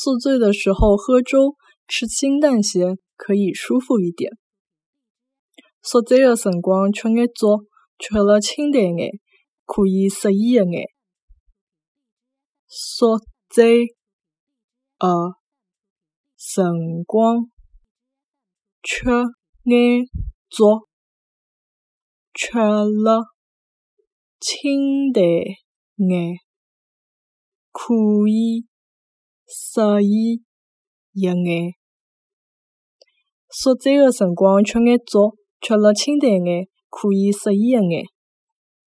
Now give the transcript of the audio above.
宿醉的时候喝粥，吃清淡些可以舒服一点。宿醉的辰光吃眼粥，吃了清淡眼可以适宜一眼。宿醉呃辰光吃眼粥，吃了清淡眼可以适宜一眼。宿醉的辰光吃眼粥，吃了清淡眼可以适宜一眼。